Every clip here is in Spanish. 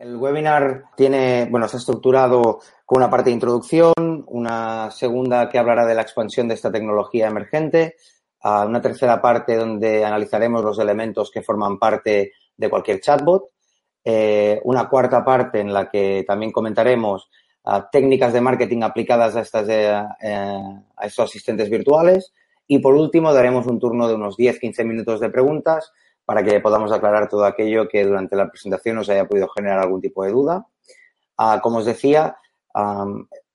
El webinar tiene, bueno, está estructurado con una parte de introducción, una segunda que hablará de la expansión de esta tecnología emergente, uh, una tercera parte donde analizaremos los elementos que forman parte de cualquier chatbot, eh, una cuarta parte en la que también comentaremos uh, técnicas de marketing aplicadas a, estas, eh, a estos asistentes virtuales y por último daremos un turno de unos 10-15 minutos de preguntas para que podamos aclarar todo aquello que durante la presentación os haya podido generar algún tipo de duda. Uh, como os decía,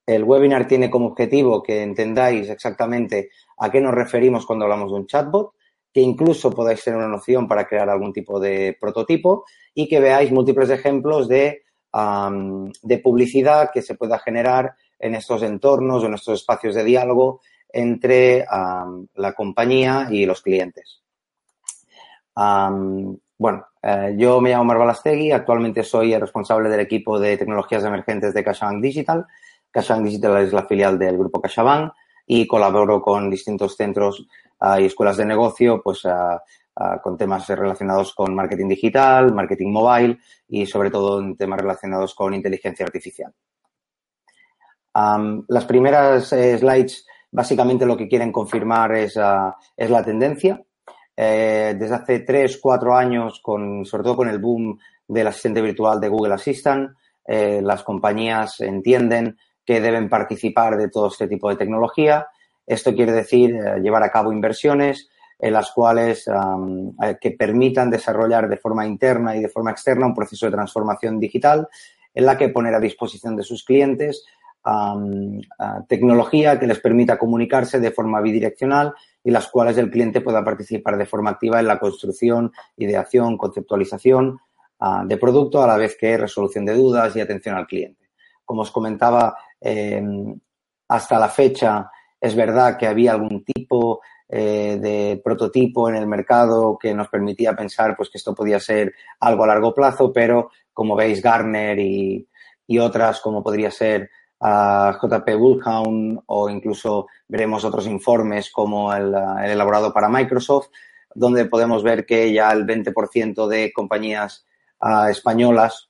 el webinar tiene como objetivo que entendáis exactamente a qué nos referimos cuando hablamos de un chatbot, que incluso podáis tener una noción para crear algún tipo de prototipo y que veáis múltiples ejemplos de, de publicidad que se pueda generar en estos entornos o en estos espacios de diálogo entre la compañía y los clientes. Bueno, eh, yo me llamo Marval Astegui, actualmente soy el responsable del equipo de tecnologías emergentes de CaixaBank Digital. CaixaBank Digital es la filial del grupo CaixaBank y colaboro con distintos centros uh, y escuelas de negocio, pues uh, uh, con temas relacionados con marketing digital, marketing mobile y sobre todo en temas relacionados con inteligencia artificial. Las primeras eh, slides básicamente lo que quieren confirmar es, es la tendencia eh, desde hace tres, cuatro años, con, sobre todo con el boom del asistente virtual de Google Assistant, eh, las compañías entienden que deben participar de todo este tipo de tecnología. Esto quiere decir eh, llevar a cabo inversiones en las cuales que permitan desarrollar de forma interna y de forma externa un proceso de transformación digital en la que poner a disposición de sus clientes tecnología que les permita comunicarse de forma bidireccional y las cuales el cliente pueda participar de forma activa en la construcción, ideación, conceptualización uh, de producto a la vez que resolución de dudas y atención al cliente. Como os comentaba, eh, hasta la fecha es verdad que había algún tipo eh, de prototipo en el mercado que nos permitía pensar pues que esto podía ser algo a largo plazo, pero como veis Gartner y, y otras como podría ser a JP Bullhound o incluso veremos otros informes como el, el, elaborado para Microsoft, donde podemos ver que ya el 20% de compañías uh, españolas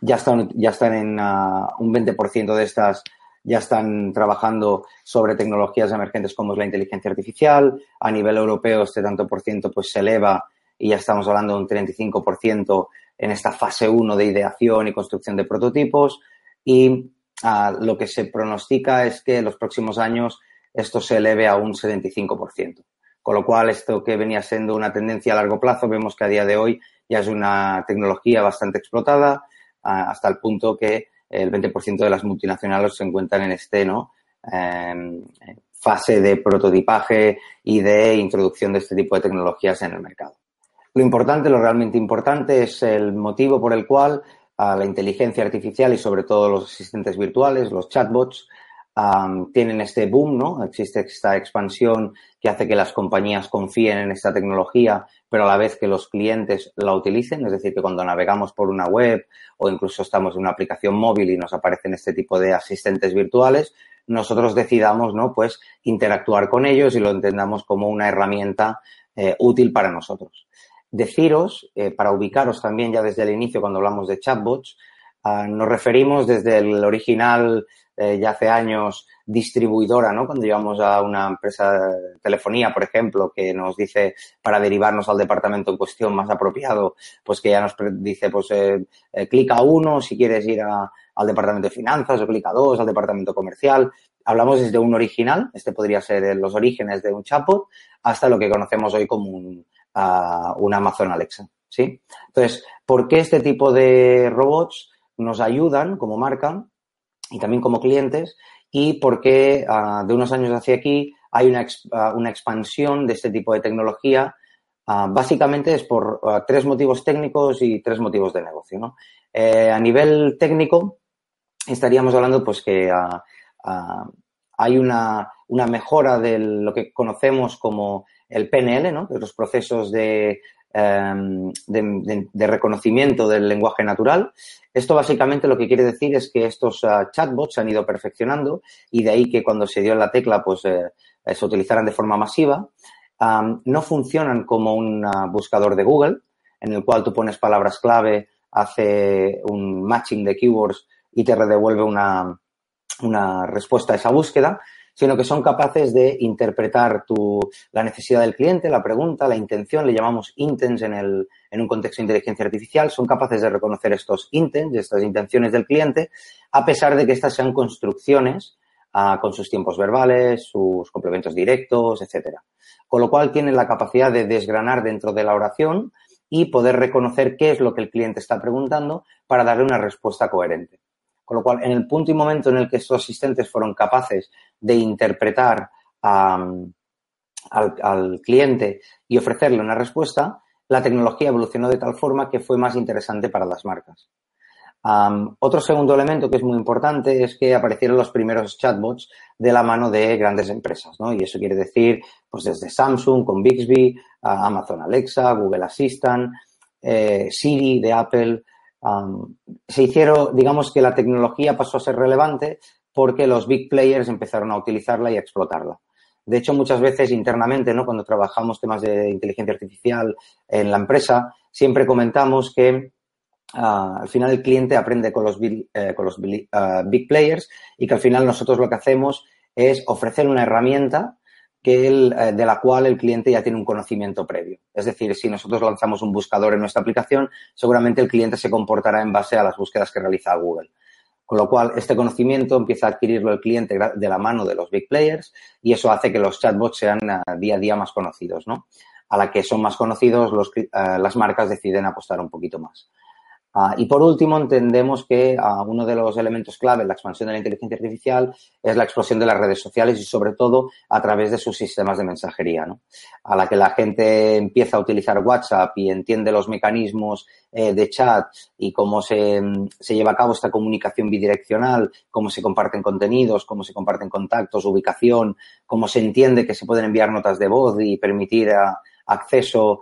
ya están, ya están en uh, un 20% de estas ya están trabajando sobre tecnologías emergentes como es la inteligencia artificial. A nivel europeo este tanto por ciento pues se eleva y ya estamos hablando de un 35% en esta fase 1 de ideación y construcción de prototipos y uh, lo que se pronostica es que en los próximos años esto se eleve a un 75%. Con lo cual, esto que venía siendo una tendencia a largo plazo, vemos que a día de hoy ya es una tecnología bastante explotada, uh, hasta el punto que el 20% de las multinacionales se encuentran en este, ¿no? Eh, fase de prototipaje y de introducción de este tipo de tecnologías en el mercado. Lo importante, lo realmente importante es el motivo por el cual a la inteligencia artificial y sobre todo los asistentes virtuales, los chatbots, tienen este boom, ¿no? Existe esta expansión que hace que las compañías confíen en esta tecnología, pero a la vez que los clientes la utilicen, es decir, que cuando navegamos por una web o incluso estamos en una aplicación móvil y nos aparecen este tipo de asistentes virtuales, nosotros decidamos, ¿no? Pues interactuar con ellos y lo entendamos como una herramienta eh, útil para nosotros deciros, eh, para ubicaros también ya desde el inicio cuando hablamos de chatbots, uh, nos referimos desde el original, eh, ya hace años, distribuidora, ¿no? Cuando llevamos a una empresa de telefonía, por ejemplo, que nos dice para derivarnos al departamento en cuestión más apropiado, pues que ya nos dice, pues eh, clica uno si quieres ir a, al departamento de finanzas o clica dos al departamento comercial. Hablamos desde un original, este podría ser los orígenes de un chatbot, hasta lo que conocemos hoy como un, a un Amazon Alexa, ¿sí? Entonces, ¿por qué este tipo de robots nos ayudan como marca y también como clientes? Y por qué uh, de unos años hacia aquí hay una, uh, una, expansión de este tipo de tecnología Ah, básicamente es por ah, tres motivos técnicos y tres motivos de negocio. ¿no? Eh, a nivel técnico, estaríamos hablando pues que hay una, una, mejora de lo que conocemos como el PNL, ¿no? de los procesos de, em, de, reconocimiento del lenguaje natural. Esto básicamente lo que quiere decir es que estos ah, chatbots se han ido perfeccionando y de ahí que cuando se dio la tecla pues eh, se utilizaran de forma masiva no funcionan como un buscador de Google, en el cual tú pones palabras clave, hace un matching de keywords y te devuelve una, una respuesta a esa búsqueda, sino que son capaces de interpretar tu, la necesidad del cliente, la pregunta, la intención, le llamamos intents en, el, en un contexto de inteligencia artificial, son capaces de reconocer estos intents, estas intenciones del cliente, a pesar de que estas sean construcciones ah, con sus tiempos verbales, sus complementos directos, etcétera con lo cual tienen la capacidad de desgranar dentro de la oración y poder reconocer qué es lo que el cliente está preguntando para darle una respuesta coherente. Con lo cual, en el punto y momento en el que estos asistentes fueron capaces de interpretar al, al cliente y ofrecerle una respuesta, la tecnología evolucionó de tal forma que fue más interesante para las marcas otro segundo elemento que es muy importante es que aparecieron los primeros chatbots de la mano de grandes empresas, ¿no? Y eso quiere decir, pues desde Samsung con Bixby, Amazon Alexa, Google Assistant, eh, Siri de Apple. Se hicieron, digamos que la tecnología pasó a ser relevante porque los big players empezaron a utilizarla y a explotarla. De hecho, muchas veces internamente, ¿no? Cuando trabajamos temas de inteligencia artificial en la empresa, siempre comentamos que Ah, al final el cliente aprende con los, big, eh, con los ah, big players y que al final nosotros lo que hacemos es ofrecer una herramienta que eh, de la cual el cliente ya tiene un conocimiento previo. Es decir, si nosotros lanzamos un buscador en nuestra aplicación, seguramente el cliente se comportará en base a las búsquedas que realiza Google. Con lo cual, este conocimiento empieza a adquirirlo el cliente de la mano de los big players y eso hace que los chatbots sean ah, día a día más conocidos, ¿no? A la que son más conocidos, las marcas deciden apostar un poquito más. Ah, y por último, entendemos que ah, uno de los elementos clave en la expansión de la inteligencia artificial es la explosión de las redes sociales y sobre todo a través de sus sistemas de mensajería, ¿no? A la que la gente empieza a utilizar WhatsApp y entiende los mecanismos eh, de chat y cómo se, se, lleva a cabo esta comunicación bidireccional, cómo se comparten contenidos, cómo se comparten contactos, ubicación, cómo se entiende que se pueden enviar notas de voz y permitir ah, acceso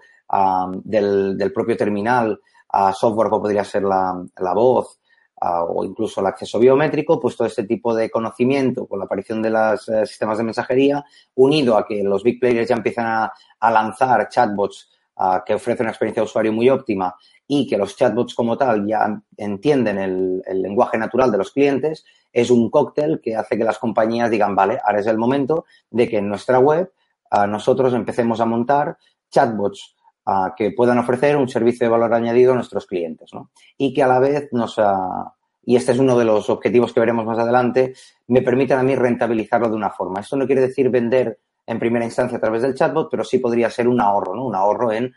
del, del propio terminal a software como podría ser la, la voz o incluso el acceso biométrico, pues todo este tipo de conocimiento con la aparición de los eh, sistemas de mensajería, unido a que los big players ya empiezan a, a lanzar chatbots que ofrecen una experiencia de usuario muy óptima y que los chatbots como tal ya entienden el, el, lenguaje natural de los clientes, es un cóctel que hace que las compañías digan, vale, ahora es el momento de que en nuestra web nosotros empecemos a montar chatbots que puedan ofrecer un servicio de valor añadido a nuestros clientes, ¿no? Y que a la vez nos, y este es uno de los objetivos que veremos más adelante, me permitan a mí rentabilizarlo de una forma. Esto no quiere decir vender en primera instancia a través del chatbot, pero sí podría ser un ahorro, ¿no? Un ahorro en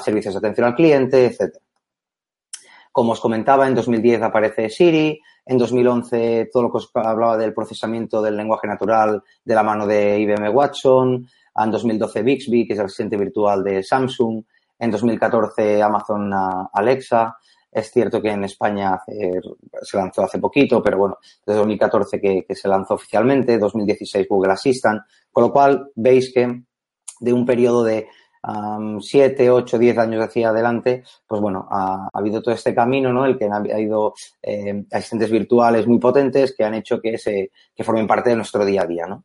servicios de atención al cliente, etcétera. Como os comentaba, en 2010 aparece Siri, en 2011 todo lo que os hablaba del procesamiento del lenguaje natural de la mano de IBM Watson, en 2012 Bixby, que es el asistente virtual de Samsung, en 2014 Amazon Alexa. Es cierto que en España se lanzó hace poquito, pero bueno, desde 2014 que, se lanzó oficialmente, 2016 Google Assistant, con lo cual veis que de un periodo de 7, 8, 10 años hacia adelante, pues bueno, ha, habido todo este camino, ¿no? El que ha habido eh, asistentes virtuales muy potentes que han hecho que, se, que formen parte de nuestro día a día, ¿no?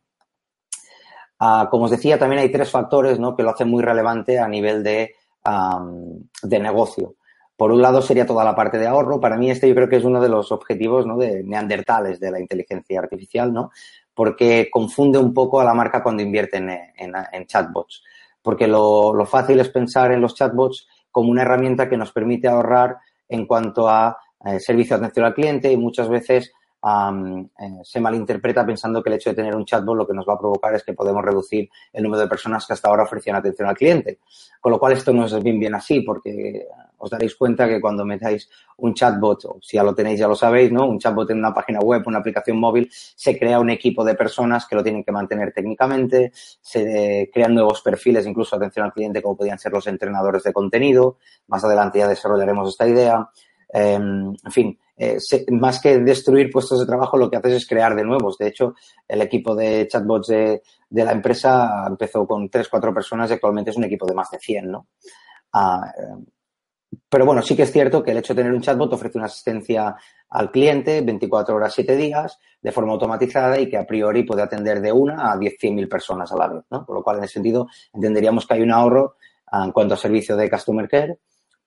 Ah, como os decía, también hay tres factores ¿no? que lo hacen muy relevante a nivel de, de negocio. Por un lado sería toda la parte de ahorro. Para mí este yo creo que es uno de los objetivos ¿no? de neandertales de la inteligencia artificial, ¿no? Porque confunde un poco a la marca cuando invierte en, chatbots. Porque lo, lo, fácil es pensar en los chatbots como una herramienta que nos permite ahorrar en cuanto a eh, servicio de atención al cliente y muchas veces eh, se malinterpreta pensando que el hecho de tener un chatbot lo que nos va a provocar es que podemos reducir el número de personas que hasta ahora ofrecían atención al cliente. Con lo cual esto no es bien bien así porque Os daréis cuenta que cuando metáis un chatbot, o si ya lo tenéis, ya lo sabéis, ¿no? Un chatbot en una página web, una aplicación móvil, se crea un equipo de personas que lo tienen que mantener técnicamente, se crean nuevos perfiles, incluso atención al cliente, como podían ser los entrenadores de contenido. Más adelante ya desarrollaremos esta idea. Em, en fin, eh, más que destruir puestos de trabajo, lo que haces es crear de nuevos. De hecho, el equipo de chatbots de, la empresa empezó con tres, cuatro personas y actualmente es un equipo de más de 100, ¿no? Ah, eh, pero bueno, sí que es cierto que el hecho de tener un chatbot ofrece una asistencia al cliente 24 horas, 7 días, de forma automatizada y que a priori puede atender de una a 10, 100 mil personas a la vez, ¿no? Por lo cual, en ese sentido, entenderíamos que hay un ahorro ah, en cuanto a servicio de Customer Care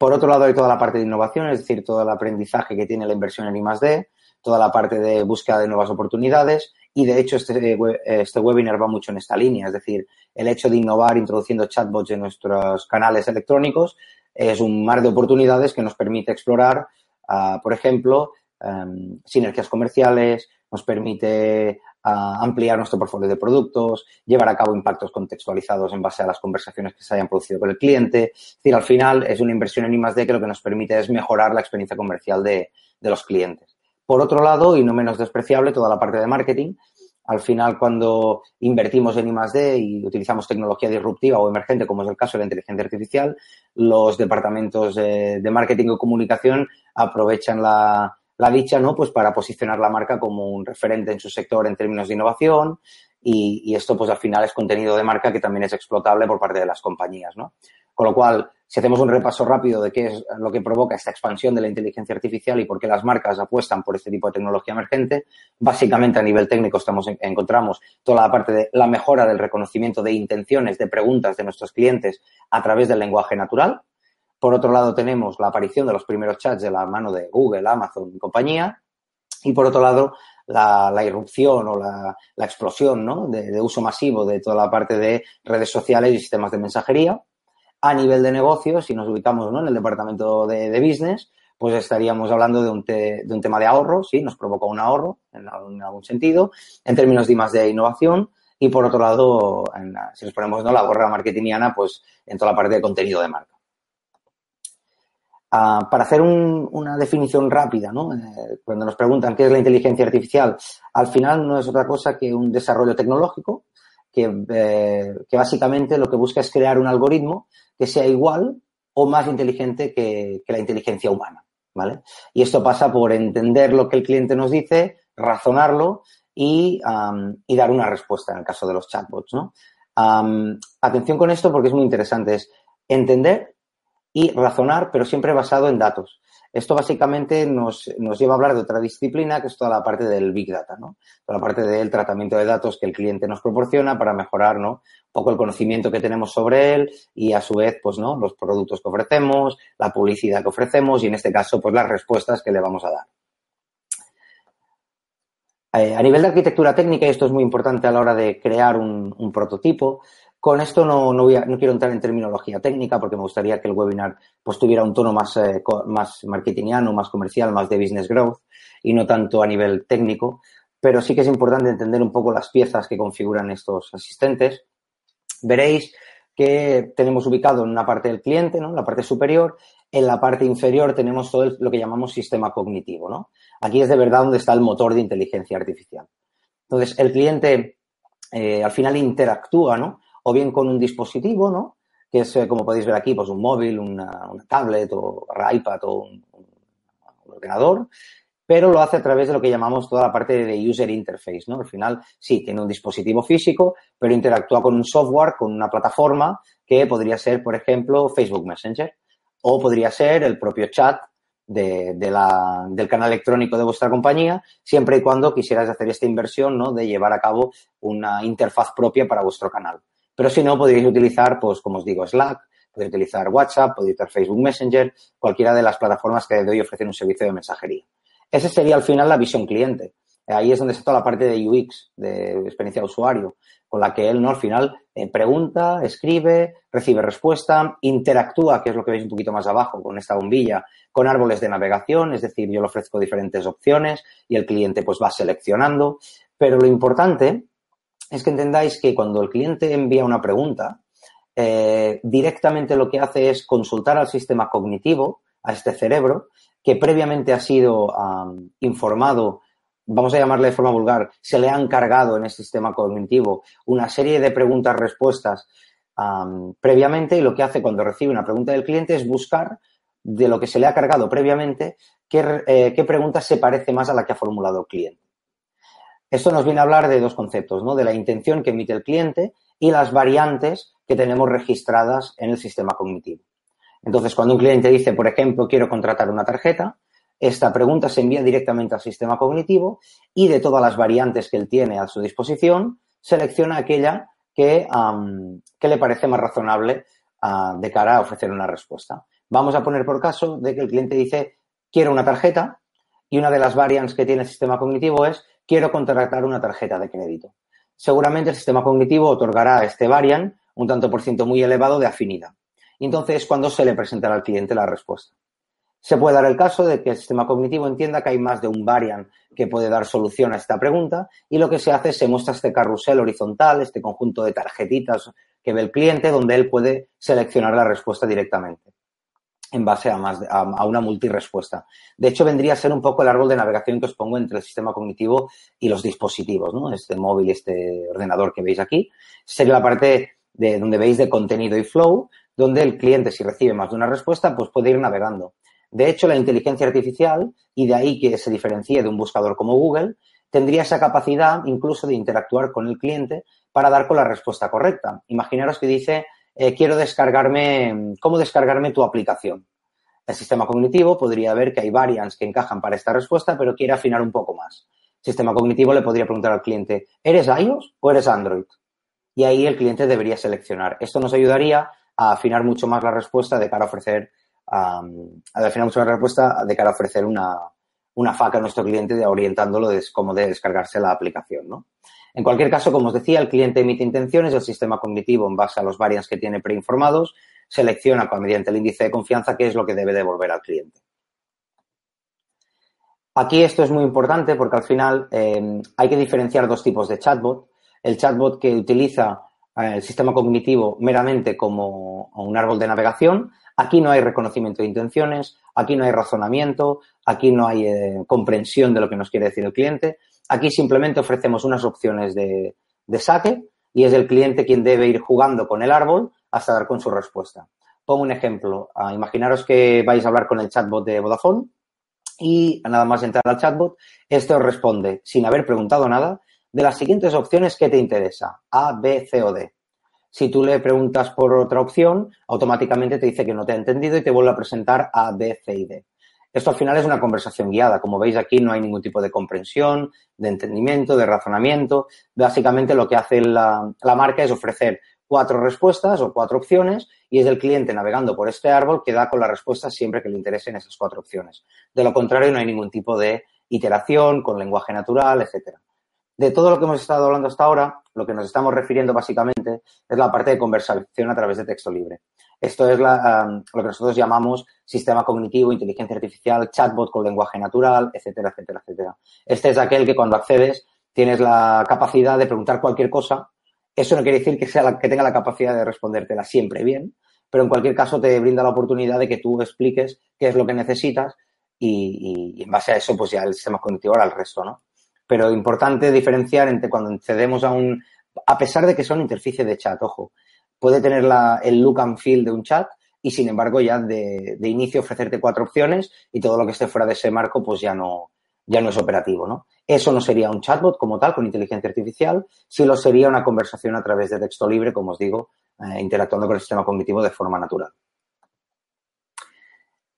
por otro lado, hay toda la parte de innovación, es decir, todo el aprendizaje que tiene la inversión en I+.D., toda la parte de búsqueda de nuevas oportunidades y, de hecho, este, este webinar va mucho en esta línea, es decir, el hecho de innovar introduciendo chatbots en nuestros canales electrónicos es un mar de oportunidades que nos permite explorar, ah, por ejemplo, em, sinergias comerciales, nos permite a ampliar nuestro portfolio de productos, llevar a cabo impactos contextualizados en base a las conversaciones que se hayan producido con el cliente. Es decir, al final es una inversión en I+.D. que lo que nos permite es mejorar la experiencia comercial de, de los clientes. Por otro lado, y no menos despreciable, toda la parte de marketing. Al final, cuando invertimos en I+.D. y utilizamos tecnología disruptiva o emergente, como es el caso de la inteligencia artificial, los departamentos de marketing o comunicación aprovechan la, la dicha, ¿no? Pues para posicionar la marca como un referente en su sector en términos de innovación y, esto, pues al final es contenido de marca que también es explotable por parte de las compañías, ¿no? Con lo cual, si hacemos un repaso rápido de qué es lo que provoca esta expansión de la inteligencia artificial y por qué las marcas apuestan por este tipo de tecnología emergente, básicamente a nivel técnico estamos, encontramos toda la parte de la mejora del reconocimiento de intenciones, de preguntas de nuestros clientes a través del lenguaje natural, por otro lado, tenemos la aparición de los primeros chats de la mano de Google, Amazon y compañía. Y por otro lado, la, irrupción o la, explosión ¿no? de, uso masivo de toda la parte de redes sociales y sistemas de mensajería. A nivel de negocios, si nos ubicamos ¿no? en el departamento de, business, pues estaríamos hablando de un, tema de ahorro, sí, nos provoca un ahorro en, algún sentido, en términos de más de innovación. Y por otro lado, si nos ponemos la gorra marketingiana, pues en toda la parte de contenido de marca. Ah, para hacer una definición rápida, ¿no? Eh, cuando nos preguntan qué es la inteligencia artificial, al final no es otra cosa que un desarrollo tecnológico que, eh, básicamente lo que busca es crear un algoritmo que sea igual o más inteligente que, la inteligencia humana, ¿vale? Y esto pasa por entender lo que el cliente nos dice, razonarlo y, y dar una respuesta en el caso de los chatbots, ¿no? atención con esto porque es muy interesante, es entender y razonar, pero siempre basado en datos. Esto básicamente nos, nos, lleva a hablar de otra disciplina, que es toda la parte del Big Data, ¿no? Toda la parte del tratamiento de datos que el cliente nos proporciona para mejorar, ¿no? Un poco el conocimiento que tenemos sobre él y, a su vez, pues, ¿no? Los productos que ofrecemos, la publicidad que ofrecemos y, en este caso, pues, las respuestas que le vamos a dar. Eh, a nivel de arquitectura técnica, y esto es muy importante a la hora de crear un, un prototipo, con esto no, no, voy a, no, quiero entrar en terminología técnica porque me gustaría que el webinar pues, tuviera un tono más, eh, más marketingiano, más comercial, más de business growth y no tanto a nivel técnico. Pero sí que es importante entender un poco las piezas que configuran estos asistentes. Veréis que tenemos ubicado en una parte del cliente, ¿no? en la parte superior. En la parte inferior tenemos todo lo que llamamos sistema cognitivo. ¿no? Aquí es de verdad donde está el motor de inteligencia artificial. Entonces, el cliente eh, al final interactúa ¿no? O bien con un dispositivo, ¿no? Que es, eh, como podéis ver aquí, pues un móvil, una, tablet o iPad o un, ordenador, pero lo hace a través de lo que llamamos toda la parte de user interface, ¿no? Al final, sí, tiene un dispositivo físico, pero interactúa con un software, con una plataforma que podría ser, por ejemplo, Facebook Messenger o podría ser el propio chat del canal electrónico de vuestra compañía, siempre y cuando quisieras hacer esta inversión, ¿no? De llevar a cabo una interfaz propia para vuestro canal. Pero si no, podríais utilizar, pues como os digo, Slack, podéis utilizar WhatsApp, podéis utilizar Facebook Messenger, cualquiera de las plataformas que de hoy ofrecen un servicio de mensajería. Ese sería al final la visión cliente. Ahí es donde está toda la parte de UX, de experiencia de usuario, con la que él, ¿no? Al final eh, pregunta, escribe, recibe respuesta, interactúa, que es lo que veis un poquito más abajo con esta bombilla, con árboles de navegación, es decir, yo le ofrezco diferentes opciones y el cliente pues va seleccionando. Pero lo importante es que entendáis que cuando el cliente envía una pregunta, eh, directamente lo que hace es consultar al sistema cognitivo a este cerebro que previamente ha sido informado, vamos a llamarle de forma vulgar, se le han cargado en este sistema cognitivo una serie de preguntas-respuestas previamente y lo que hace cuando recibe una pregunta del cliente es buscar de lo que se le ha cargado previamente qué, eh, qué pregunta se parece más a la que ha formulado el cliente. Esto nos viene a hablar de dos conceptos, ¿no? De la intención que emite el cliente y las variantes que tenemos registradas en el sistema cognitivo. Entonces, cuando un cliente dice, por ejemplo, quiero contratar una tarjeta, esta pregunta se envía directamente al sistema cognitivo y de todas las variantes que él tiene a su disposición, selecciona aquella que, le parece más razonable ah, de cara a ofrecer una respuesta. Vamos a poner por caso de que el cliente dice, quiero una tarjeta y una de las variantes que tiene el sistema cognitivo es, quiero contratar una tarjeta de crédito. Seguramente el sistema cognitivo otorgará a este variant un tanto por ciento muy elevado de afinidad. Y entonces cuando se le presentará al cliente la respuesta. Se puede dar el caso de que el sistema cognitivo entienda que hay más de un variant que puede dar solución a esta pregunta y lo que se hace es se muestra este carrusel horizontal, este conjunto de tarjetitas que ve el cliente donde él puede seleccionar la respuesta directamente en base a, más, a, una multirespuesta. De hecho, vendría a ser un poco el árbol de navegación que os pongo entre el sistema cognitivo y los dispositivos, ¿no? Este móvil este ordenador que veis aquí. Sería la parte de donde veis de contenido y flow, donde el cliente, si recibe más de una respuesta, pues puede ir navegando. De hecho, la inteligencia artificial, y de ahí que se diferencie de un buscador como Google, tendría esa capacidad incluso de interactuar con el cliente para dar con la respuesta correcta. Imaginaros que dice, eh, quiero descargarme, ¿cómo descargarme tu aplicación? El sistema cognitivo podría ver que hay variants que encajan para esta respuesta, pero quiere afinar un poco más. El sistema cognitivo le podría preguntar al cliente, ¿eres iOS o eres Android? Y ahí el cliente debería seleccionar. Esto nos ayudaría a afinar mucho más la respuesta de cara a ofrecer a definir mucho la respuesta de cara a ofrecer una, una faca a nuestro cliente de orientándolo de cómo de descargarse la aplicación, ¿no? En cualquier caso, como os decía, el cliente emite intenciones, el sistema cognitivo, en base a los variants que tiene preinformados, selecciona mediante el índice de confianza qué es lo que debe devolver al cliente. Aquí esto es muy importante porque al final eh, hay que diferenciar dos tipos de chatbot. El chatbot que utiliza eh, el sistema cognitivo meramente como un árbol de navegación Aquí no hay reconocimiento de intenciones, aquí no hay razonamiento, aquí no hay eh, comprensión de lo que nos quiere decir el cliente. Aquí simplemente ofrecemos unas opciones de, saque y es el cliente quien debe ir jugando con el árbol hasta dar con su respuesta. Pongo un ejemplo. Ah, imaginaros que vais a hablar con el chatbot de Vodafone y nada más entrar al chatbot, esto responde, sin haber preguntado nada, de las siguientes opciones que te interesa, A, B, C o D. Si tú le preguntas por otra opción, automáticamente te dice que no te ha entendido y te vuelve a presentar A, B, C y D. Esto al final es una conversación guiada. Como veis aquí no hay ningún tipo de comprensión, de entendimiento, de razonamiento. Básicamente lo que hace la, marca es ofrecer cuatro respuestas o cuatro opciones y es el cliente navegando por este árbol que da con la respuesta siempre que le interesen esas cuatro opciones. De lo contrario, no hay ningún tipo de iteración con lenguaje natural, etcétera. De todo lo que hemos estado hablando hasta ahora, lo que nos estamos refiriendo básicamente es la parte de conversación a través de texto libre. Esto es lo que nosotros llamamos sistema cognitivo, inteligencia artificial, chatbot con lenguaje natural, etcétera, etcétera, etcétera. Este es aquel que cuando accedes tienes la capacidad de preguntar cualquier cosa. Eso no quiere decir que, sea que tenga la capacidad de respondértela siempre bien, pero en cualquier caso te brinda la oportunidad de que tú expliques qué es lo que necesitas y, y en base a eso pues ya el sistema cognitivo hará el resto, ¿no? Pero importante diferenciar entre cuando accedemos a un, a pesar de que son interfaces de chat, ojo, puede tener la, el look and feel de un chat y sin embargo ya de, de, inicio ofrecerte cuatro opciones y todo lo que esté fuera de ese marco pues ya no, ya no es operativo, ¿no? Eso no sería un chatbot como tal con inteligencia artificial, sí lo sería una conversación a través de texto libre, como os digo, eh, interactuando con el sistema cognitivo de forma natural.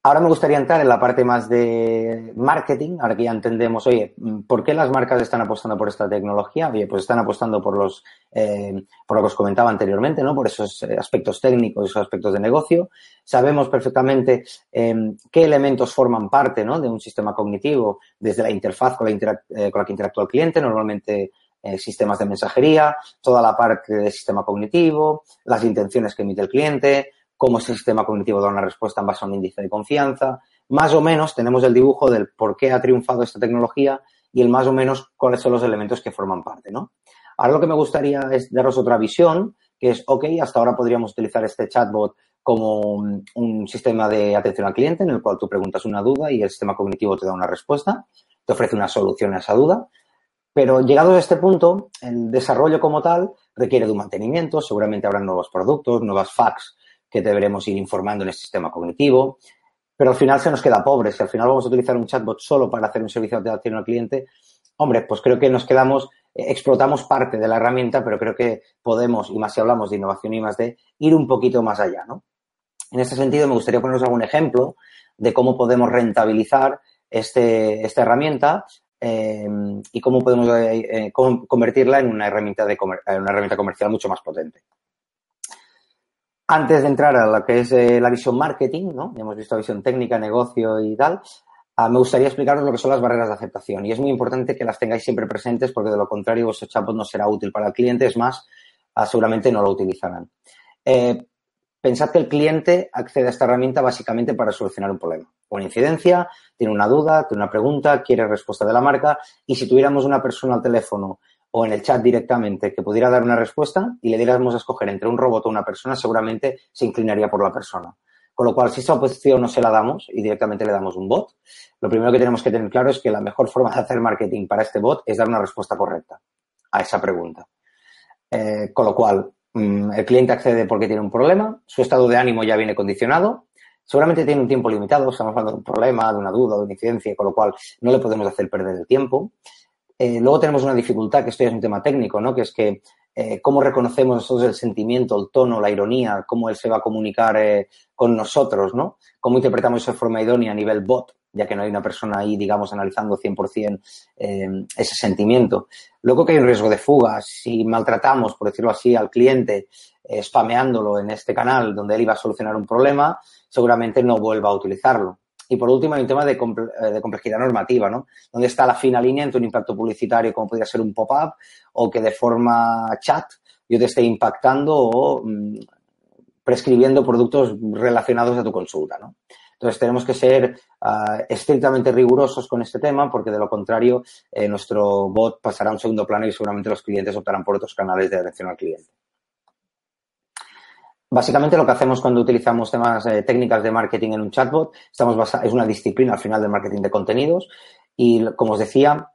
Ahora me gustaría entrar en la parte más de marketing, ahora que ya entendemos, oye, ¿por qué las marcas están apostando por esta tecnología? Oye, pues están apostando por los, eh, por lo que os comentaba anteriormente, ¿no? Por esos eh, aspectos técnicos, esos aspectos de negocio. Sabemos perfectamente em, qué elementos forman parte, ¿no? De un sistema cognitivo, desde la interfaz con la, eh, con la que interactúa el cliente, normalmente sistemas de mensajería, toda la parte del sistema cognitivo, las intenciones que emite el cliente, cómo ese sistema cognitivo da una respuesta en base a un índice de confianza. Más o menos tenemos el dibujo del por qué ha triunfado esta tecnología y el más o menos cuáles son los elementos que forman parte, ¿no? Ahora lo que me gustaría es daros otra visión, que es, ok, hasta ahora podríamos utilizar este chatbot como un sistema de atención al cliente en el cual tú preguntas una duda y el sistema cognitivo te da una respuesta, te ofrece una solución a esa duda. Pero llegados a este punto, el desarrollo como tal requiere de un mantenimiento, seguramente habrá nuevos productos, nuevas fax que deberemos ir informando en el sistema cognitivo, pero al final se nos queda pobre. Si al final vamos a utilizar un chatbot solo para hacer un servicio de atención al cliente, hombre, pues creo que nos quedamos, eh, explotamos parte de la herramienta, pero creo que podemos, y más si hablamos de innovación y más de, ir un poquito más allá, ¿no? En este sentido, me gustaría poneros algún ejemplo de cómo podemos rentabilizar este, esta herramienta eh, y cómo podemos eh, convertirla en una herramienta, de en una herramienta comercial mucho más potente. Antes de entrar a lo que es la visión marketing, ¿no? Ya hemos visto visión técnica, negocio y tal. Ah, me gustaría explicaros lo que son las barreras de aceptación y es muy importante que las tengáis siempre presentes porque de lo contrario vuestro chatbot no será útil para el cliente, es más, ah, seguramente no lo utilizarán. Eh, pensad que el cliente accede a esta herramienta básicamente para solucionar un problema. Una incidencia, tiene una duda, tiene una pregunta, quiere respuesta de la marca y si tuviéramos una persona al teléfono o en el chat directamente que pudiera dar una respuesta y le diéramos a escoger entre un robot o una persona, seguramente se inclinaría por la persona. Con lo cual, si esa opción no se la damos y directamente le damos un bot, lo primero que tenemos que tener claro es que la mejor forma de hacer marketing para este bot es dar una respuesta correcta a esa pregunta. Eh, con lo cual, mm, el cliente accede porque tiene un problema, su estado de ánimo ya viene condicionado, seguramente tiene un tiempo limitado, estamos hablando de un problema, de una duda, de una incidencia, con lo cual no le podemos hacer perder el tiempo. Eh, luego tenemos una dificultad, que esto ya es un tema técnico, ¿no? Que es que eh, cómo reconocemos nosotros el sentimiento, el tono, la ironía, cómo él se va a comunicar eh, con nosotros, ¿no? Cómo interpretamos esa forma idónea a nivel bot, ya que no hay una persona ahí, digamos, analizando 100% eh, ese sentimiento. Luego que hay un riesgo de fuga. Si maltratamos, por decirlo así, al cliente, spameándolo en este canal donde él iba a solucionar un problema, seguramente no vuelva a utilizarlo. Y por último, hay un tema de, eh, complejidad normativa, ¿no? ¿Dónde está la fina línea entre un impacto publicitario como podría ser un pop-up o que de forma chat yo te esté impactando o mm, prescribiendo productos relacionados a tu consulta, ¿no? Entonces tenemos que ser ah, estrictamente rigurosos con este tema porque de lo contrario eh, nuestro bot pasará a un segundo plano y seguramente los clientes optarán por otros canales de atención al cliente. Básicamente lo que hacemos cuando utilizamos temas eh, técnicas de marketing en un chatbot, estamos es una disciplina al final del marketing de contenidos y como os decía,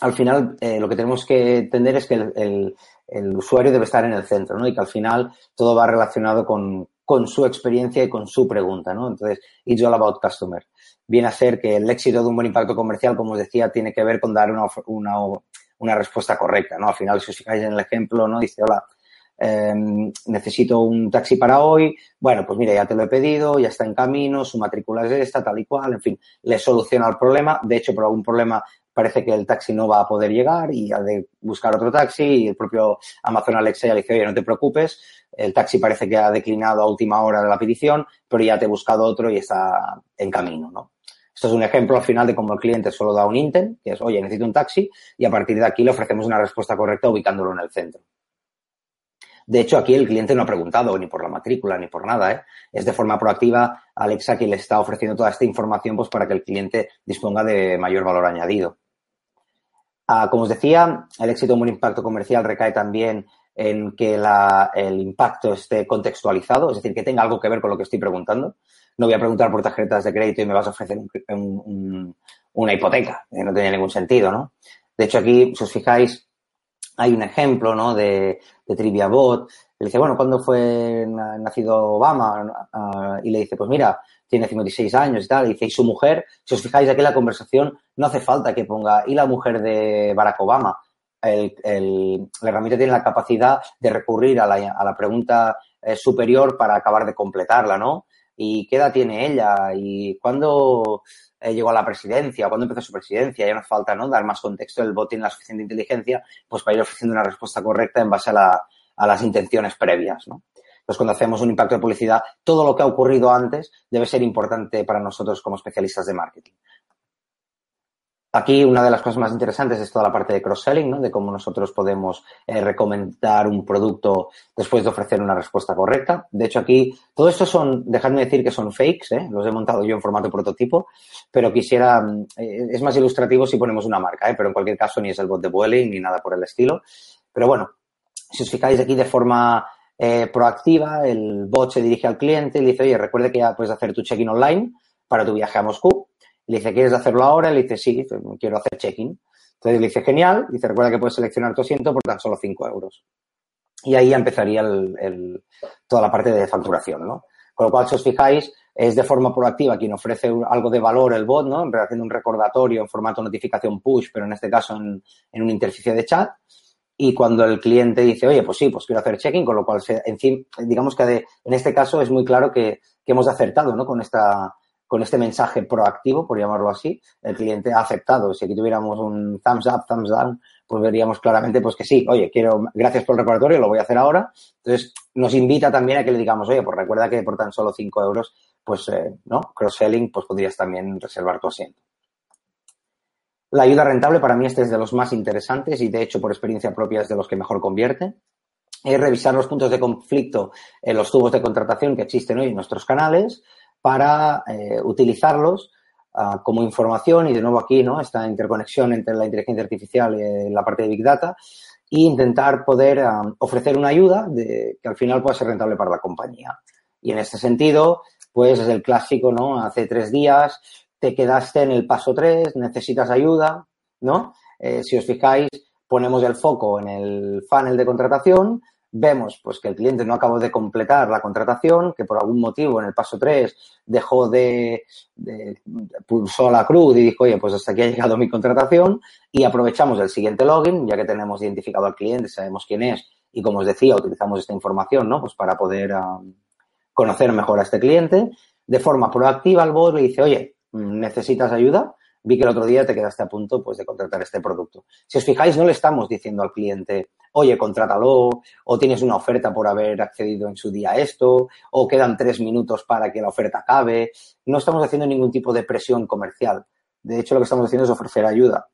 al final eh, lo que tenemos que entender es que el, usuario debe estar en el centro, ¿no? Y que al final todo va relacionado con, su experiencia y con su pregunta, ¿no? Entonces, it's all about customer. Viene a que el éxito de un buen impacto comercial, como os decía, tiene que ver con dar una, una, una respuesta correcta, ¿no? Al final, si os fijáis en el ejemplo, ¿no? Dice, hola, Em, necesito un taxi para hoy, bueno, pues mira, ya te lo he pedido, ya está en camino, su matrícula es esta, tal y cual, en fin, le soluciona el problema. De hecho, por algún problema parece que el taxi no va a poder llegar y ha de buscar otro taxi y el propio Amazon Alexa le dice, oye, no te preocupes, el taxi parece que ha declinado a última hora de la petición, pero ya te he buscado otro y está en camino, ¿no? Esto es un ejemplo al final de cómo el cliente solo da un intent, que es, oye, necesito un taxi, y a partir de aquí le ofrecemos una respuesta correcta ubicándolo en el centro. De hecho, aquí el cliente no ha preguntado ni por la matrícula ni por nada. ¿eh? Es de forma proactiva Alexa quien le está ofreciendo toda esta información pues, para que el cliente disponga de mayor valor añadido. Ah, como os decía, el éxito de un impacto comercial recae también en que el impacto esté contextualizado, es decir, que tenga algo que ver con lo que estoy preguntando. No voy a preguntar por tarjetas de crédito y me vas a ofrecer una hipoteca, no tiene ningún sentido, ¿no? De hecho, aquí, si os fijáis, hay un ejemplo, ¿no? De, Trivia Bot. Le dice, bueno, ¿cuándo fue nacido Obama? Ah, y le dice, pues mira, tiene 56 años y tal. Y dice, y su mujer, si os fijáis aquí en la conversación, no hace falta que ponga, y la mujer de Barack Obama. El, el, la herramienta tiene la capacidad de recurrir a la, a la pregunta eh, superior para acabar de completarla, ¿no? ¿Y qué edad tiene ella? ¿Y cuándo eh, llegó a la presidencia, cuando empezó su presidencia, ya nos falta ¿no? dar más contexto, el bot tiene la suficiente inteligencia pues para ir ofreciendo una respuesta correcta en base a, la, a las intenciones previas. ¿no? Entonces, cuando hacemos un impacto de publicidad, todo lo que ha ocurrido antes debe ser importante para nosotros como especialistas de marketing. Aquí una de las cosas más interesantes es toda la parte de cross-selling, ¿no? De cómo nosotros podemos eh, recomendar un producto después de ofrecer una respuesta correcta. De hecho, aquí, todo esto son, dejadme decir que son fakes, ¿eh? Los he montado yo en formato prototipo, pero quisiera, eh, es más ilustrativo si ponemos una marca. Pero en cualquier caso ni es el bot de Vueling ni nada por el estilo. Pero bueno, si os fijáis aquí de forma proactiva, el bot se dirige al cliente y le dice, oye, recuerde que ya puedes hacer tu check-in online para tu viaje a Moscú. Le dice, ¿quieres hacerlo ahora? Le dice, sí, quiero hacer check-in. Entonces le dice, genial. Dice, recuerda que puedes seleccionar tu asiento por tan solo 5 euros. Y ahí empezaría el, toda la parte de facturación, ¿no? Con lo cual, si os fijáis, es de forma proactiva quien ofrece algo de valor el bot, ¿no? Haciendo un recordatorio en formato notificación push, pero en este caso en, en una interfaz de chat. Y cuando el cliente dice, oye, pues sí, pues quiero hacer check-in, con lo cual, en fin, digamos que en este caso es muy claro que, que hemos acertado, ¿no? Con esta, con este mensaje proactivo, por llamarlo así, el cliente ha aceptado. Si aquí tuviéramos un thumbs up, thumbs down, pues veríamos claramente pues que sí, oye, quiero, gracias por el recordatorio, lo voy a hacer ahora. Entonces, nos invita también a que le digamos, oye, pues recuerda que por tan solo 5 euros, pues, eh, ¿no? Cross-selling, pues podrías también reservar tu asiento. La ayuda rentable para mí este es de los más interesantes y de hecho por experiencia propia es de los que mejor convierte. Es revisar los puntos de conflicto en los tubos de contratación que existen hoy en nuestros canales, para eh, utilizarlos uh, como información y de nuevo aquí, ¿no? Esta interconexión entre la inteligencia artificial y la parte de Big Data e intentar poder um, ofrecer una ayuda que al final pueda ser rentable para la compañía. Y en este sentido, pues es el clásico, ¿no? Hace tres días te quedaste en el paso tres, necesitas ayuda, ¿no? Eh, si os fijáis, ponemos el foco en el funnel de contratación, vemos pues que el cliente no acabó de completar la contratación, que por algún motivo en el paso 3 dejó de, pulsó la cruz y dijo, oye, pues hasta aquí ha llegado mi contratación y aprovechamos el siguiente login, ya que tenemos identificado al cliente, sabemos quién es y como os decía, utilizamos esta información, ¿no? Pues para poder um, conocer mejor a este cliente. De forma proactiva, el bot le dice, oye, ¿necesitas ayuda? Vi que el otro día te quedaste a punto pues, de contratar este producto. Si os fijáis, no le estamos diciendo al cliente, oye, contrátalo, o tienes una oferta por haber accedido en su día a esto, o quedan tres minutos para que la oferta acabe. No estamos haciendo ningún tipo de presión comercial. De hecho, lo que estamos haciendo es ofrecer ayuda.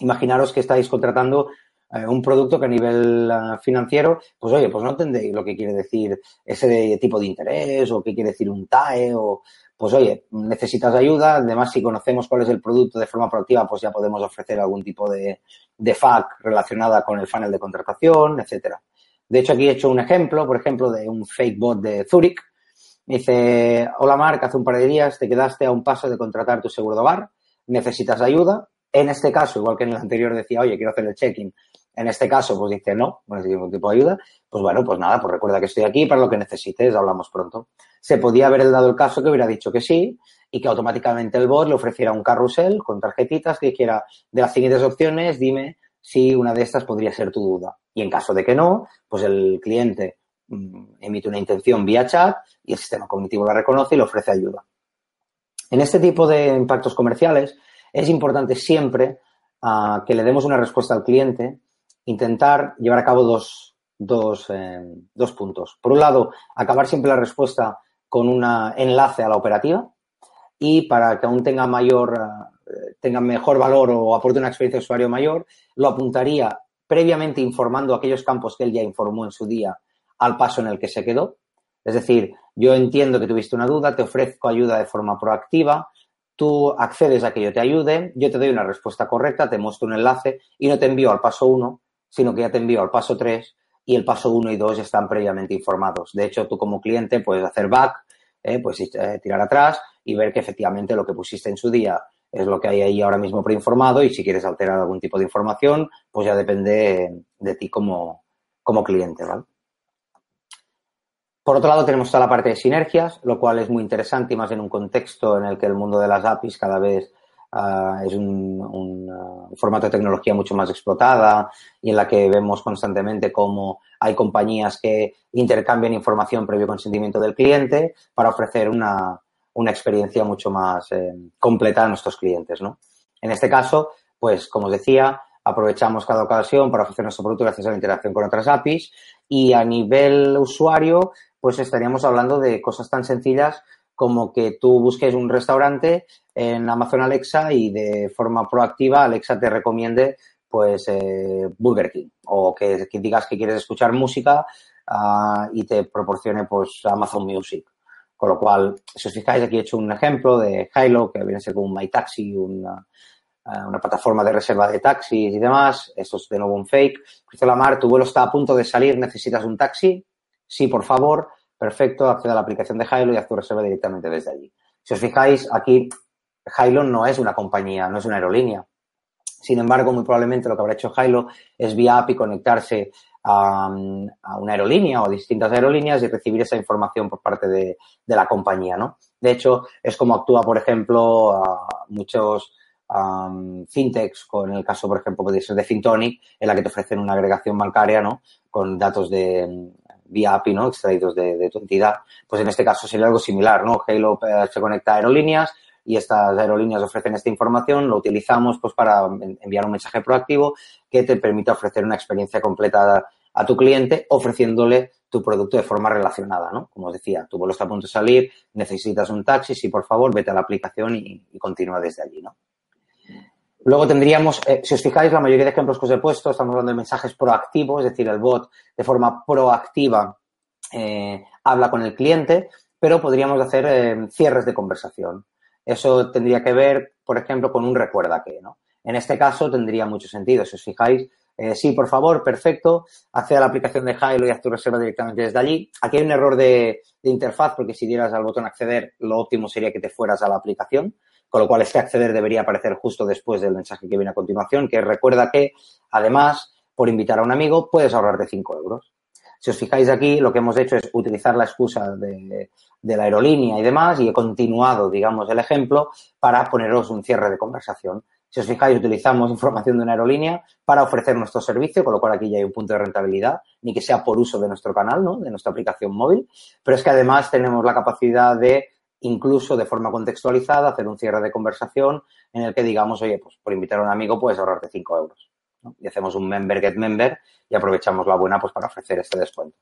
Imaginaros que estáis contratando eh, un producto que a nivel uh, financiero, pues oye, pues no entendéis lo que quiere decir ese tipo de interés o qué quiere decir un TAE o pues oye, necesitas ayuda, además si conocemos cuál es el producto de forma proactiva, pues ya podemos ofrecer algún tipo de, de FAQ relacionada con el funnel de contratación, etcétera. De hecho, aquí he hecho un ejemplo, por ejemplo, de un fake bot de Zurich. Dice, hola Marc, hace un par de días te quedaste a un paso de contratar tu seguro de hogar, necesitas ayuda. En este caso, igual que en el anterior decía, oye, quiero hacer el check-in, en este caso, pues dice no, no necesito ningún tipo de ayuda. Pues bueno, pues nada, pues recuerda que estoy aquí para lo que necesites, hablamos pronto. Se podía haber dado el caso que hubiera dicho que sí y que automáticamente el bot le ofreciera un carrusel con tarjetitas que dijera de las siguientes opciones, dime si una de estas podría ser tu duda. Y en caso de que no, pues el cliente mm, emite una intención vía chat y el sistema cognitivo la reconoce y le ofrece ayuda. En este tipo de impactos comerciales es importante siempre uh, que le demos una respuesta al cliente intentar llevar a cabo dos, dos, eh, dos puntos. Por un lado, acabar siempre la respuesta con un enlace a la operativa y para que aún tenga mayor, eh, tenga mejor valor o aporte una experiencia de usuario mayor, lo apuntaría previamente informando aquellos campos que él ya informó en su día al paso en el que se quedó. Es decir, yo entiendo que tuviste una duda, te ofrezco ayuda de forma proactiva, tú accedes a que yo te ayude, yo te doy una respuesta correcta, te muestro un enlace y no te envío al paso 1, sino que ya te envío al paso 3 y el paso 1 y 2 están previamente informados. De hecho, tú como cliente puedes hacer back, eh, pues eh, tirar atrás y ver que efectivamente lo que pusiste en su día es lo que hay ahí ahora mismo preinformado y si quieres alterar algún tipo de información, pues ya depende de ti como, como cliente, ¿vale? Por otro lado, tenemos toda la parte de sinergias, lo cual es muy interesante y más en un contexto en el que el mundo de las APIs cada vez Uh, es un, un uh, formato de tecnología mucho más explotada y en la que vemos constantemente cómo hay compañías que intercambian información previo consentimiento del cliente para ofrecer una, una experiencia mucho más eh, completa a nuestros clientes, ¿no? En este caso, pues, como os decía, aprovechamos cada ocasión para ofrecer nuestro producto gracias a la interacción con otras APIs y a nivel usuario, pues estaríamos hablando de cosas tan sencillas como que tú busques un restaurante en Amazon Alexa y de forma proactiva Alexa te recomiende pues eh, Burger King o que, digas que quieres escuchar música uh, y te proporcione pues Amazon Music. Con lo cual, si os fijáis, aquí he hecho un ejemplo de Hilo, que viene a ser como un MyTaxi, una, uh, una plataforma de reserva de taxis y demás. Esto es de nuevo un fake. Cristóbal Lamar, tu vuelo está a punto de salir, necesitas un taxi. sí, por favor, perfecto, accede a la aplicación de Hilo y haz tu reserva directamente desde allí. Si os fijáis, aquí Hilo no es una compañía, no es una aerolínea. Sin embargo, muy probablemente lo que habrá hecho Hilo es vía API conectarse a, una aerolínea o a distintas aerolíneas y recibir esa información por parte de, la compañía, ¿no? De hecho, es como actúa, por ejemplo, muchos fintechs, con el caso, por ejemplo, de Fintonic, en la que te ofrecen una agregación bancaria, ¿no? Con datos de vía API, ¿no? Extraídos de, tu entidad. Pues en este caso sería algo similar, ¿no? Halo eh, se conecta a aerolíneas, y estas aerolíneas ofrecen esta información, lo utilizamos pues para enviar un mensaje proactivo que te permita ofrecer una experiencia completa a tu cliente ofreciéndole tu producto de forma relacionada, ¿no? Como os decía, tu vuelo está a punto de salir, necesitas un taxi, sí, por favor, vete a la aplicación y, continúa desde allí, ¿no? Luego tendríamos, eh, si os fijáis, la mayoría de ejemplos que os he puesto, estamos hablando de mensajes proactivos, es decir, el bot de forma proactiva eh, habla con el cliente, pero podríamos hacer eh, cierres de conversación. Eso tendría que ver, por ejemplo, con un recuerda que, ¿no? En este caso tendría mucho sentido. Si os fijáis, sí, por favor, perfecto, accede a la aplicación de Hilo y haz tu reserva directamente desde allí. Aquí hay un error de, interfaz porque si dieras al botón acceder, lo óptimo sería que te fueras a la aplicación, con lo cual este acceder debería aparecer justo después del mensaje que viene a continuación, que recuerda que, además, por invitar a un amigo, puedes ahorrarte 5 euros. Si os fijáis aquí, lo que hemos hecho es utilizar la excusa de, la aerolínea y demás y he continuado, digamos, el ejemplo para poneros un cierre de conversación. Si os fijáis, utilizamos información de una aerolínea para ofrecer nuestro servicio, con lo cual aquí ya hay un punto de rentabilidad, ni que sea por uso de nuestro canal, ¿no? De nuestra aplicación móvil. Pero es que además tenemos la capacidad de, incluso de forma contextualizada, hacer un cierre de conversación en el que digamos, oye, pues por invitar a un amigo puedes ahorrarte 5 euros. Y hacemos un member get member y aprovechamos la buena pues para ofrecer este descuento.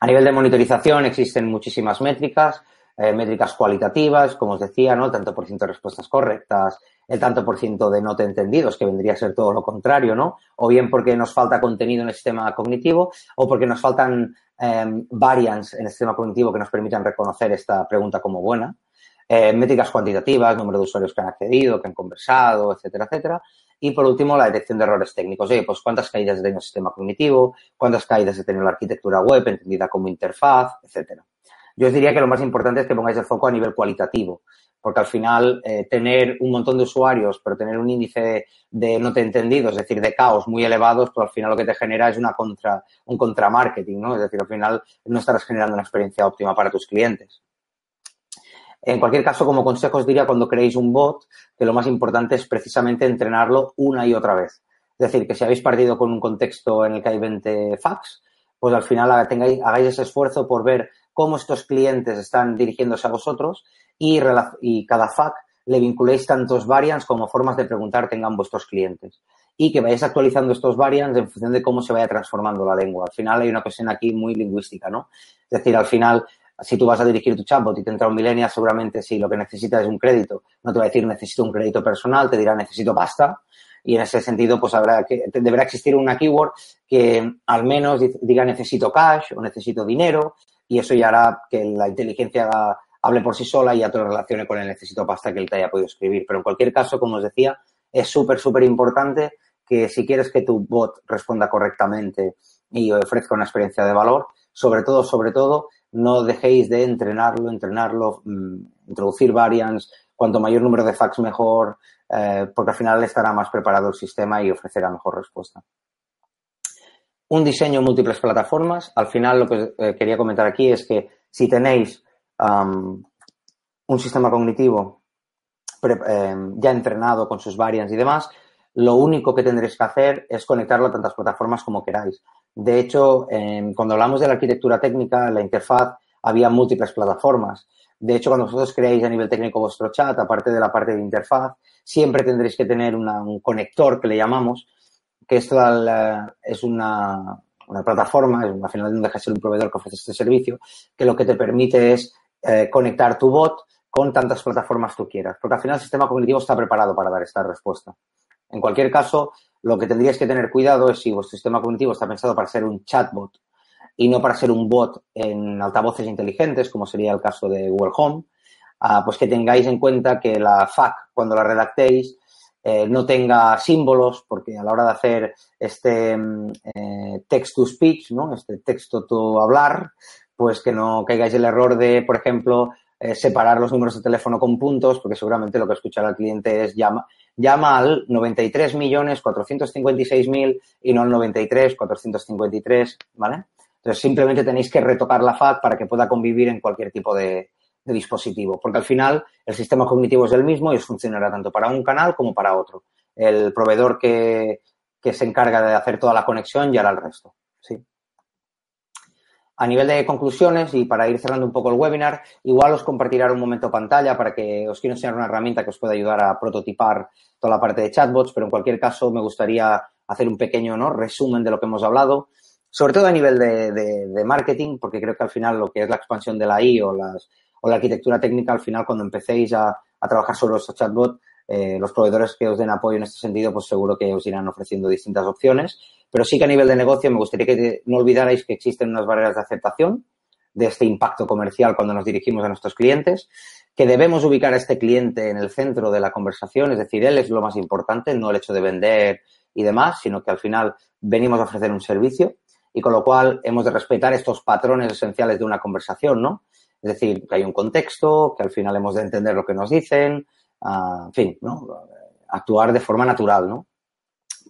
A nivel de monitorización existen muchísimas métricas, eh, métricas cualitativas, como os decía, ¿no? tanto por ciento de respuestas correctas, el tanto por ciento de no te entendidos, que vendría a ser todo lo contrario, ¿no? O bien porque nos falta contenido en el sistema cognitivo o porque nos faltan em, variants en el sistema cognitivo que nos permitan reconocer esta pregunta como buena. Eh, métricas cuantitativas, número de usuarios que han accedido, que han conversado, etcétera, etcétera. Y por último, la detección de errores técnicos. Oye, pues cuántas caídas ha tenido el sistema cognitivo, cuántas caídas ha tenido la arquitectura web, entendida como interfaz, etcétera. Yo os diría que lo más importante es que pongáis el foco a nivel cualitativo, porque al final eh, tener un montón de usuarios, pero tener un índice de no te entendido, es decir, de caos muy elevados, pues al final lo que te genera es una contra, un contramarketing, ¿no? Es decir, al final no estarás generando una experiencia óptima para tus clientes. En cualquier caso, como consejo os diría cuando creéis un bot, que lo más importante es precisamente entrenarlo una y otra vez. Es decir, que si habéis partido con un contexto en el que hay 20 fax, pues al final tengáis, hagáis ese esfuerzo por ver cómo estos clientes están dirigiéndose a vosotros y, cada FAQ le vinculéis tantos variants como formas de preguntar tengan vuestros clientes. Y que vayáis actualizando estos variants en función de cómo se vaya transformando la lengua. Al final hay una cuestión aquí muy lingüística, ¿no? Es decir, al final si tú vas a dirigir tu chatbot y te entra un millennial, seguramente si lo que necesitas es un crédito, no te va a decir necesito un crédito personal, te dirá necesito pasta. Y en ese sentido, pues habrá que, deberá existir una keyword que al menos diga necesito cash o necesito dinero y eso ya hará que la inteligencia hable por sí sola y ya te lo relacione con el necesito pasta que él te haya podido escribir. Pero en cualquier caso, como os decía, es súper, súper importante que si quieres que tu bot responda correctamente y ofrezca una experiencia de valor, sobre todo, sobre todo, no dejéis de entrenarlo, entrenarlo, mm, introducir variants, cuanto mayor número de facts mejor, eh, porque al final estará más preparado el sistema y ofrecerá mejor respuesta. Un diseño múltiples plataformas. Al final lo que eh, quería comentar aquí es que si tenéis un sistema cognitivo em, ya entrenado con sus variants y demás, lo único que tendréis que hacer es conectarlo a tantas plataformas como queráis. De hecho, cuando hablamos de la arquitectura técnica, la interfaz, había múltiples plataformas. De hecho, cuando vosotros creáis a nivel técnico vuestro chat, aparte de la parte de interfaz, siempre tendréis que tener un conector que le llamamos, que esto es una, plataforma, al final no deja de ser un proveedor que ofrece este servicio, que lo que te permite es eh, conectar tu bot con tantas plataformas tú quieras, porque al final el sistema cognitivo está preparado para dar esta respuesta. En cualquier caso, lo que tendríais que tener cuidado es si vuestro sistema cognitivo está pensado para ser un chatbot y no para ser un bot en altavoces inteligentes, como sería el caso de Google Home, ah, pues que tengáis en cuenta que la FAQ, cuando la redactéis, eh, no tenga símbolos, porque a la hora de hacer este mm, eh, text to speech, ¿no? Este texto to hablar, pues que no caigáis el error de, por ejemplo, eh, separar los números de teléfono con puntos, porque seguramente lo que escuchará el cliente es llama, llama al 93.456.000 y no al 93.453, ¿vale? Entonces simplemente tenéis que retocar la FAT para que pueda convivir en cualquier tipo de, dispositivo, porque al final el sistema cognitivo es el mismo y funcionará tanto para un canal como para otro. El proveedor que, que se encarga de hacer toda la conexión y hará el resto. ¿sí? A nivel de conclusiones y para ir cerrando un poco el webinar, igual os compartiré un momento pantalla para que os quiero enseñar una herramienta que os pueda ayudar a prototipar toda la parte de chatbots, pero en cualquier caso me gustaría hacer un pequeño resumen de lo que hemos hablado, sobre todo a nivel de, de, de marketing, porque creo que al final lo que es la expansión de la I o las o la arquitectura técnica, al final, cuando empecéis a, a trabajar sobre los chatbots, eh, los proveedores que os den apoyo en este sentido, pues seguro que os irán ofreciendo distintas opciones. Pero sí que a nivel de negocio me gustaría que no olvidarais que existen unas barreras de aceptación de este impacto comercial cuando nos dirigimos a nuestros clientes, que debemos ubicar a este cliente en el centro de la conversación, es decir, él es lo más importante, no el hecho de vender y demás, sino que al final venimos a ofrecer un servicio y con lo cual hemos de respetar estos patrones esenciales de una conversación, ¿no? Es decir, que hay un contexto, que al final hemos de entender lo que nos dicen, uh, en fin, ¿no? Actuar de forma natural, ¿no?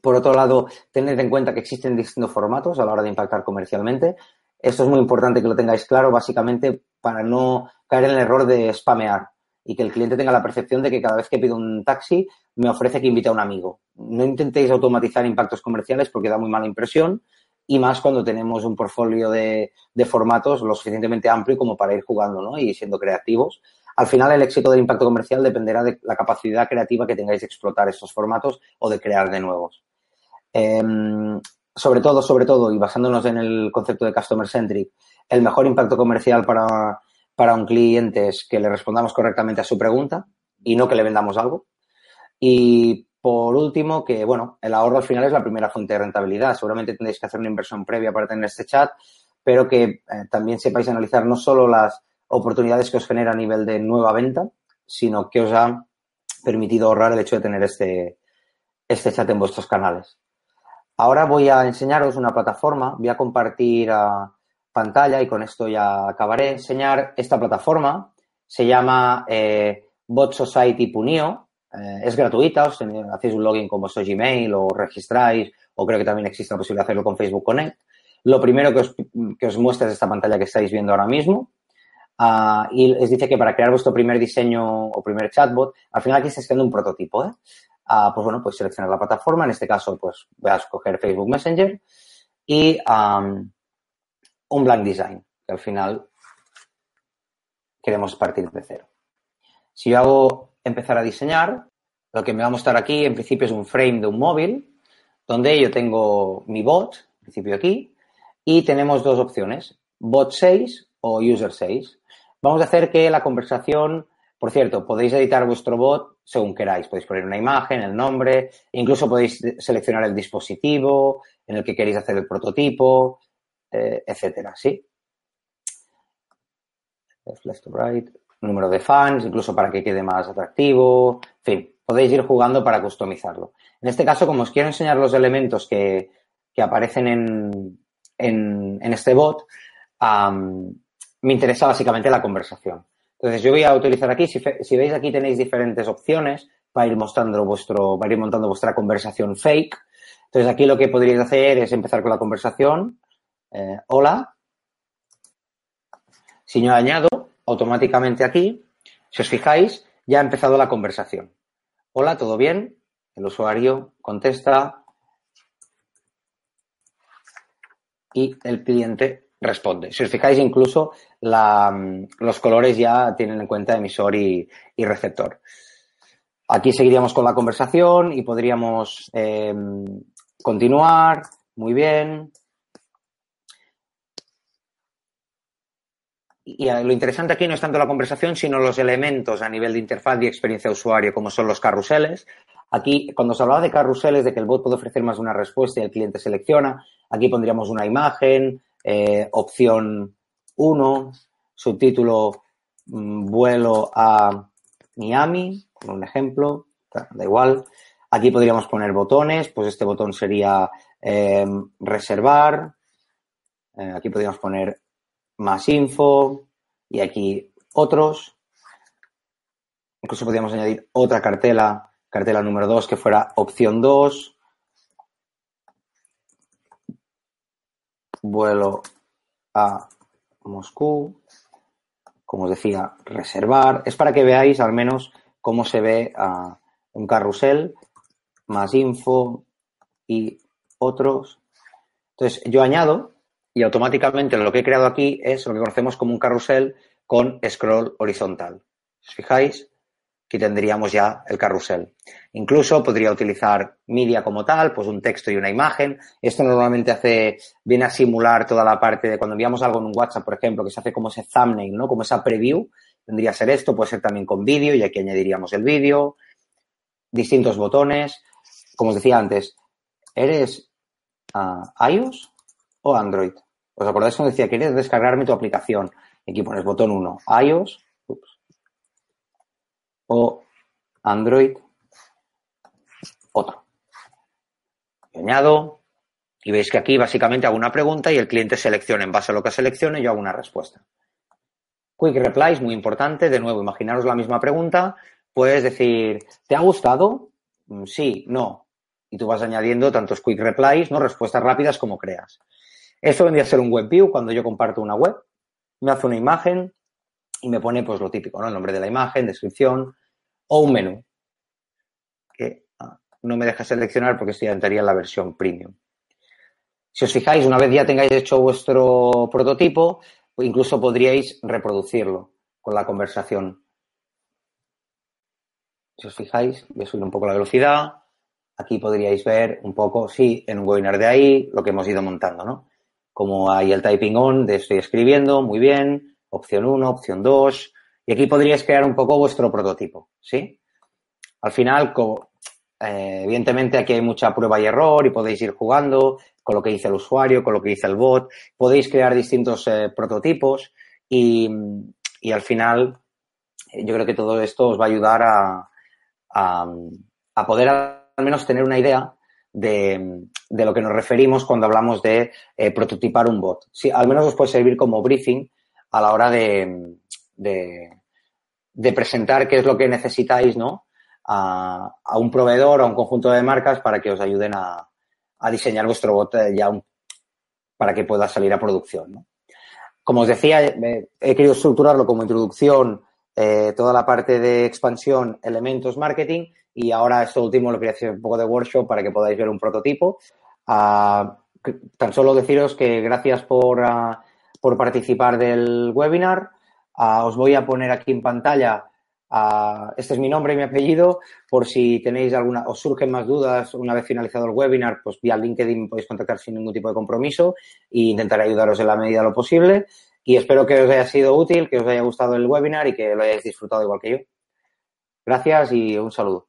Por otro lado, tener en cuenta que existen distintos formatos a la hora de impactar comercialmente. Esto es muy importante que lo tengáis claro, básicamente para no caer en el error de spamear y que el cliente tenga la percepción de que cada vez que pido un taxi me ofrece que invite a un amigo. No intentéis automatizar impactos comerciales porque da muy mala impresión y más cuando tenemos un portfolio de, de, formatos lo suficientemente amplio como para ir jugando ¿no? y siendo creativos. Al final, el éxito del impacto comercial dependerá de la capacidad creativa que tengáis de explotar estos formatos o de crear de nuevos. Eh, sobre todo, sobre todo, y basándonos en el concepto de Customer Centric, el mejor impacto comercial para, para un cliente es que le respondamos correctamente a su pregunta y no que le vendamos algo. Y por último, que bueno, el ahorro al final es la primera fuente de rentabilidad. Seguramente tendréis que hacer una inversión previa para tener este chat, pero que eh, también sepáis analizar no solo las oportunidades que os genera a nivel de nueva venta, sino que os ha permitido ahorrar el hecho de tener este, este chat en vuestros canales. Ahora voy a enseñaros una plataforma, voy a compartir a pantalla y con esto ya acabaré. Enseñar esta plataforma, se llama eh, Bot Society Punio, eh, es gratuita, os hacéis un login con vuestro Gmail o registráis, o creo que también existe la posibilidad de hacerlo con Facebook Connect. Lo primero que os, que os muestra es esta pantalla que estáis viendo ahora mismo. Uh, y les dice que para crear vuestro primer diseño o primer chatbot, al final aquí estáis creando un prototipo. ¿eh? Uh, pues bueno, pues seleccionar la plataforma. En este caso, pues voy a escoger Facebook Messenger y un blank design, que al final queremos partir de cero. Si yo hago empezar a diseñar, lo que me va a mostrar aquí en principio es un frame de un móvil, donde yo tengo mi bot, en principio aquí, y tenemos dos opciones, bot 6 o user 6. Vamos a hacer que la conversación, por cierto, podéis editar vuestro bot según queráis. Podéis poner una imagen, el nombre, incluso podéis seleccionar el dispositivo en el que queréis hacer el prototipo, eh, etcétera, ¿sí? Left to right número de fans, incluso para que quede más atractivo, en fin, podéis ir jugando para customizarlo. En este caso, como os quiero enseñar los elementos que, que aparecen en, en, este bot, me interesa básicamente la conversación. Entonces, yo voy a utilizar aquí, si, si, veis aquí tenéis diferentes opciones para ir mostrando vuestro, para ir montando vuestra conversación fake. Entonces, aquí lo que podríais hacer es empezar con la conversación. Eh, hola. Si yo añado, automáticamente aquí, si os fijáis, ya ha empezado la conversación. Hola, ¿todo bien? El usuario contesta y el cliente responde. Si os fijáis, incluso los colores ya tienen en cuenta emisor y, y, receptor. Aquí seguiríamos con la conversación y podríamos eh, continuar. Muy bien. Y lo interesante aquí no es tanto la conversación, sino los elementos a nivel de interfaz y experiencia de usuario, como son los carruseles. Aquí, cuando se hablaba de carruseles, de que el bot puede ofrecer más de una respuesta y el cliente selecciona, aquí pondríamos una imagen, eh, opción 1, subtítulo mm, vuelo a Miami, por un ejemplo, da igual. Aquí podríamos poner botones, pues este botón sería em, reservar. Eh, aquí podríamos poner más info y aquí otros. Incluso podríamos añadir otra cartela, cartela número 2, que fuera opción 2. Vuelo a Moscú. Como os decía, reservar. Es para que veáis al menos cómo se ve a un carrusel, más info y otros. Entonces, yo añado y automáticamente lo que he creado aquí es lo que conocemos como un carrusel con scroll horizontal. Si os fijáis, aquí tendríamos ya el carrusel. Incluso podría utilizar media como tal, pues un texto y una imagen. Esto normalmente hace, viene a simular toda la parte de cuando enviamos algo en un WhatsApp, por ejemplo, que se hace como ese thumbnail, ¿no? Como esa preview. Tendría que ser esto, puede ser también con vídeo y aquí añadiríamos el vídeo, distintos botones. Como os decía antes, ¿eres uh, iOS o Android? ¿Os acordáis cuando decía, quieres descargarme tu aplicación? Aquí pones botón 1, iOS o Android, otro. Y añado y veis que aquí básicamente hago una pregunta y el cliente selecciona en base a lo que seleccione yo hago una respuesta. Quick replies, muy importante. De nuevo, imaginaros la misma pregunta. Puedes decir, ¿te ha gustado? Mm, sí, no. Y tú vas añadiendo tantos quick replies, ¿no? Respuestas rápidas como creas. Esto vendría a ser un web view cuando yo comparto una web. Me hace una imagen y me pone pues lo típico, ¿no? El nombre de la imagen, descripción o un menú. Que ah, no me deja seleccionar porque estoy entraría en la versión premium. Si os fijáis, una vez ya tengáis hecho vuestro prototipo, incluso podríais reproducirlo con la conversación. Si os fijáis, voy a subir un poco la velocidad. Aquí podríais ver un poco, sí, en un webinar de ahí, lo que hemos ido montando, ¿no? Como hay el typing on de estoy escribiendo, muy bien, opción 1, opción 2, y aquí podríais crear un poco vuestro prototipo, ¿sí? Al final, eh, evidentemente aquí hay mucha prueba y error y podéis ir jugando, con lo que dice el usuario, con lo que dice el bot. Podéis crear distintos eh, prototipos y, y, al final yo creo que todo esto os va a ayudar a, a, a poder al menos tener una idea de, lo que nos referimos cuando hablamos de eh, prototipar un bot. Sí, al menos os puede servir como briefing a la hora de, de, presentar qué es lo que necesitáis, ¿no? A, a, un proveedor, a un conjunto de marcas para que os ayuden a, a diseñar vuestro bot eh, ya para que pueda salir a producción. Como os decía, he querido estructurarlo como introducción, eh, toda la parte de expansión, elementos, marketing, y ahora esto último lo quería hacer un poco de workshop para que podáis ver un prototipo. Uh, tan solo deciros que gracias por, uh, por participar del webinar. Uh, os voy a poner aquí en pantalla este es mi nombre y mi apellido. Por si tenéis alguna, os surgen más dudas una vez finalizado el webinar, pues vía LinkedIn me podéis contactar sin ningún tipo de compromiso e intentaré ayudaros en la medida de lo posible. Y espero que os haya sido útil, que os haya gustado el webinar y que lo hayáis disfrutado igual que yo. Gracias y un saludo.